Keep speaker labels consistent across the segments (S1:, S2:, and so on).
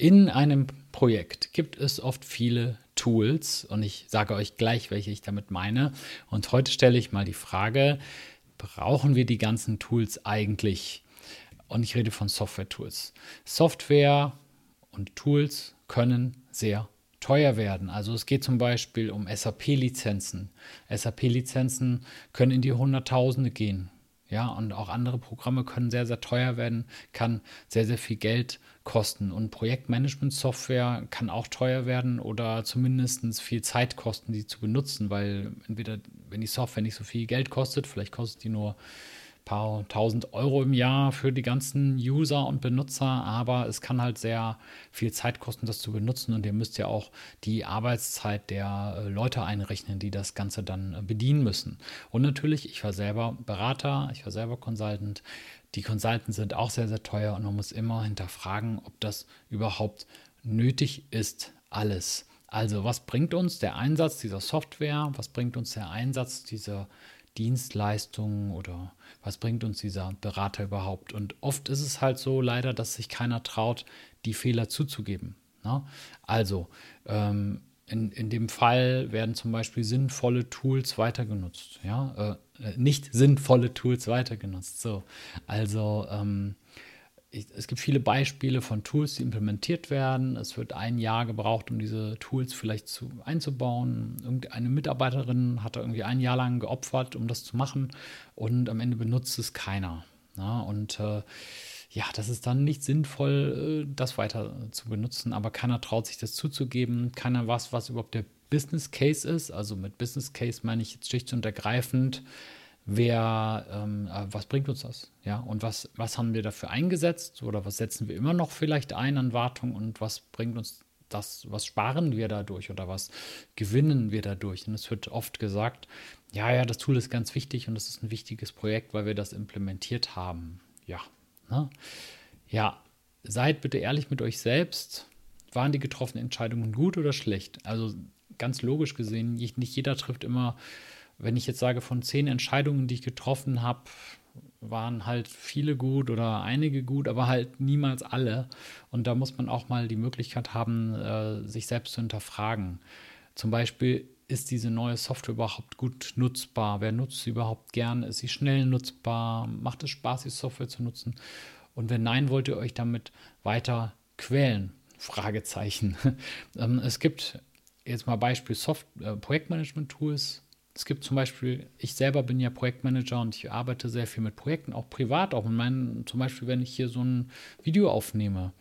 S1: In einem Projekt gibt es oft viele Tools und ich sage euch gleich, welche ich damit meine. Und heute stelle ich mal die Frage, brauchen wir die ganzen Tools eigentlich? Und ich rede von Software-Tools. Software und Tools können sehr teuer werden. Also es geht zum Beispiel um SAP-Lizenzen. SAP-Lizenzen können in die Hunderttausende gehen. Ja, und auch andere Programme können sehr, sehr teuer werden, kann sehr, sehr viel Geld kosten. Und Projektmanagement-Software kann auch teuer werden oder zumindest viel Zeit kosten, die zu benutzen, weil entweder, wenn die Software nicht so viel Geld kostet, vielleicht kostet die nur paar tausend Euro im Jahr für die ganzen User und Benutzer, aber es kann halt sehr viel Zeit kosten, das zu benutzen und ihr müsst ja auch die Arbeitszeit der äh, Leute einrechnen, die das Ganze dann äh, bedienen müssen. Und natürlich, ich war selber Berater, ich war selber Consultant. Die Consultants sind auch sehr, sehr teuer und man muss immer hinterfragen, ob das überhaupt nötig ist, alles. Also, was bringt uns der Einsatz dieser Software? Was bringt uns der Einsatz dieser Dienstleistungen oder was bringt uns dieser Berater überhaupt? Und oft ist es halt so leider, dass sich keiner traut, die Fehler zuzugeben. Ne? Also, ähm, in, in dem Fall werden zum Beispiel sinnvolle Tools weitergenutzt. Ja? Äh, nicht sinnvolle Tools weitergenutzt. So. Also, ähm, ich, es gibt viele Beispiele von Tools, die implementiert werden. Es wird ein Jahr gebraucht, um diese Tools vielleicht zu, einzubauen. Irgendeine Mitarbeiterin hat da irgendwie ein Jahr lang geopfert, um das zu machen und am Ende benutzt es keiner. Ja, und äh, ja, das ist dann nicht sinnvoll, äh, das weiter zu benutzen, aber keiner traut sich das zuzugeben. Keiner weiß, was überhaupt der Business Case ist. Also mit Business Case meine ich jetzt schlicht und ergreifend, wer, ähm, äh, was bringt uns das? Ja, und was, was haben wir dafür eingesetzt oder was setzen wir immer noch vielleicht ein an Wartung und was bringt uns das, was sparen wir dadurch oder was gewinnen wir dadurch? Und es wird oft gesagt, ja, ja, das Tool ist ganz wichtig und es ist ein wichtiges Projekt, weil wir das implementiert haben. Ja, ne? ja, seid bitte ehrlich mit euch selbst. Waren die getroffenen Entscheidungen gut oder schlecht? Also ganz logisch gesehen, nicht jeder trifft immer wenn ich jetzt sage, von zehn Entscheidungen, die ich getroffen habe, waren halt viele gut oder einige gut, aber halt niemals alle. Und da muss man auch mal die Möglichkeit haben, äh, sich selbst zu hinterfragen. Zum Beispiel, ist diese neue Software überhaupt gut nutzbar? Wer nutzt sie überhaupt gern? Ist sie schnell nutzbar? Macht es Spaß, die Software zu nutzen? Und wenn nein, wollt ihr euch damit weiter quälen? Fragezeichen. Ähm, es gibt jetzt mal Beispiel Soft äh, Projektmanagement-Tools, es gibt zum Beispiel, ich selber bin ja Projektmanager und ich arbeite sehr viel mit Projekten, auch privat, auch mit meinen, zum Beispiel, wenn ich hier so ein Video aufnehme.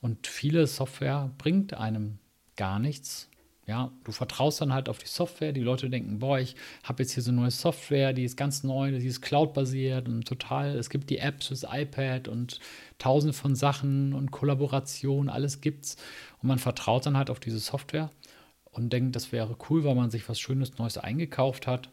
S1: Und viele Software bringt einem gar nichts. Ja, du vertraust dann halt auf die Software. Die Leute denken, boah, ich habe jetzt hier so eine neue Software, die ist ganz neu, die ist cloud-basiert und total. Es gibt die Apps fürs iPad und tausende von Sachen und Kollaboration, alles gibt's. Und man vertraut dann halt auf diese Software und denkt, das wäre cool, weil man sich was Schönes Neues eingekauft hat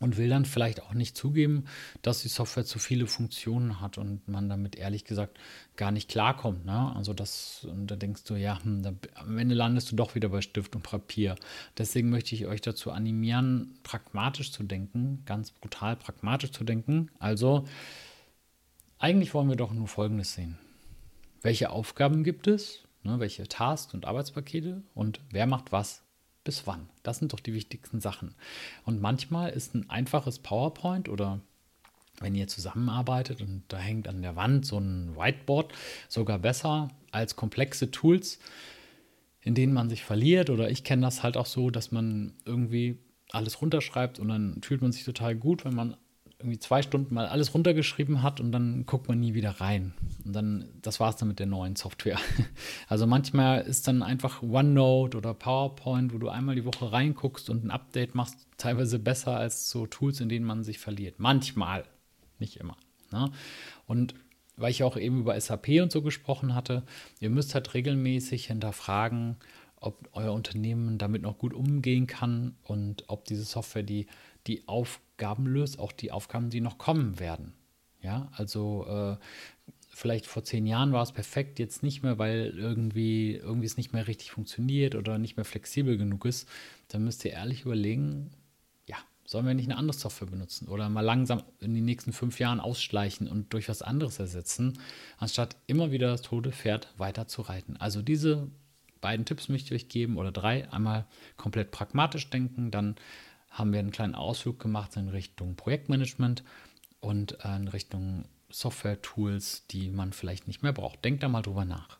S1: und will dann vielleicht auch nicht zugeben, dass die Software zu viele Funktionen hat und man damit ehrlich gesagt gar nicht klarkommt. Ne? Also das, und da denkst du, ja, hm, da, am Ende landest du doch wieder bei Stift und Papier. Deswegen möchte ich euch dazu animieren, pragmatisch zu denken, ganz brutal pragmatisch zu denken. Also eigentlich wollen wir doch nur Folgendes sehen. Welche Aufgaben gibt es? Ne, welche Tasks und Arbeitspakete und wer macht was bis wann. Das sind doch die wichtigsten Sachen. Und manchmal ist ein einfaches PowerPoint oder wenn ihr zusammenarbeitet und da hängt an der Wand so ein Whiteboard sogar besser als komplexe Tools, in denen man sich verliert. Oder ich kenne das halt auch so, dass man irgendwie alles runterschreibt und dann fühlt man sich total gut, wenn man irgendwie zwei Stunden mal alles runtergeschrieben hat und dann guckt man nie wieder rein. Und dann, das war es dann mit der neuen Software. Also manchmal ist dann einfach OneNote oder PowerPoint, wo du einmal die Woche reinguckst und ein Update machst, teilweise besser als so Tools, in denen man sich verliert. Manchmal, nicht immer. Ne? Und weil ich auch eben über SAP und so gesprochen hatte, ihr müsst halt regelmäßig hinterfragen, ob euer Unternehmen damit noch gut umgehen kann und ob diese Software die, die Aufgaben löst, auch die Aufgaben, die noch kommen werden. Ja, also äh, vielleicht vor zehn Jahren war es perfekt, jetzt nicht mehr, weil irgendwie, irgendwie es nicht mehr richtig funktioniert oder nicht mehr flexibel genug ist. Dann müsst ihr ehrlich überlegen, ja, Sollen wir nicht eine andere Software benutzen oder mal langsam in den nächsten fünf Jahren ausschleichen und durch was anderes ersetzen, anstatt immer wieder das tote Pferd weiter zu reiten? Also diese beiden Tipps möchte ich euch geben oder drei. Einmal komplett pragmatisch denken, dann haben wir einen kleinen Ausflug gemacht in Richtung Projektmanagement und in Richtung Software-Tools, die man vielleicht nicht mehr braucht. Denkt da mal drüber nach.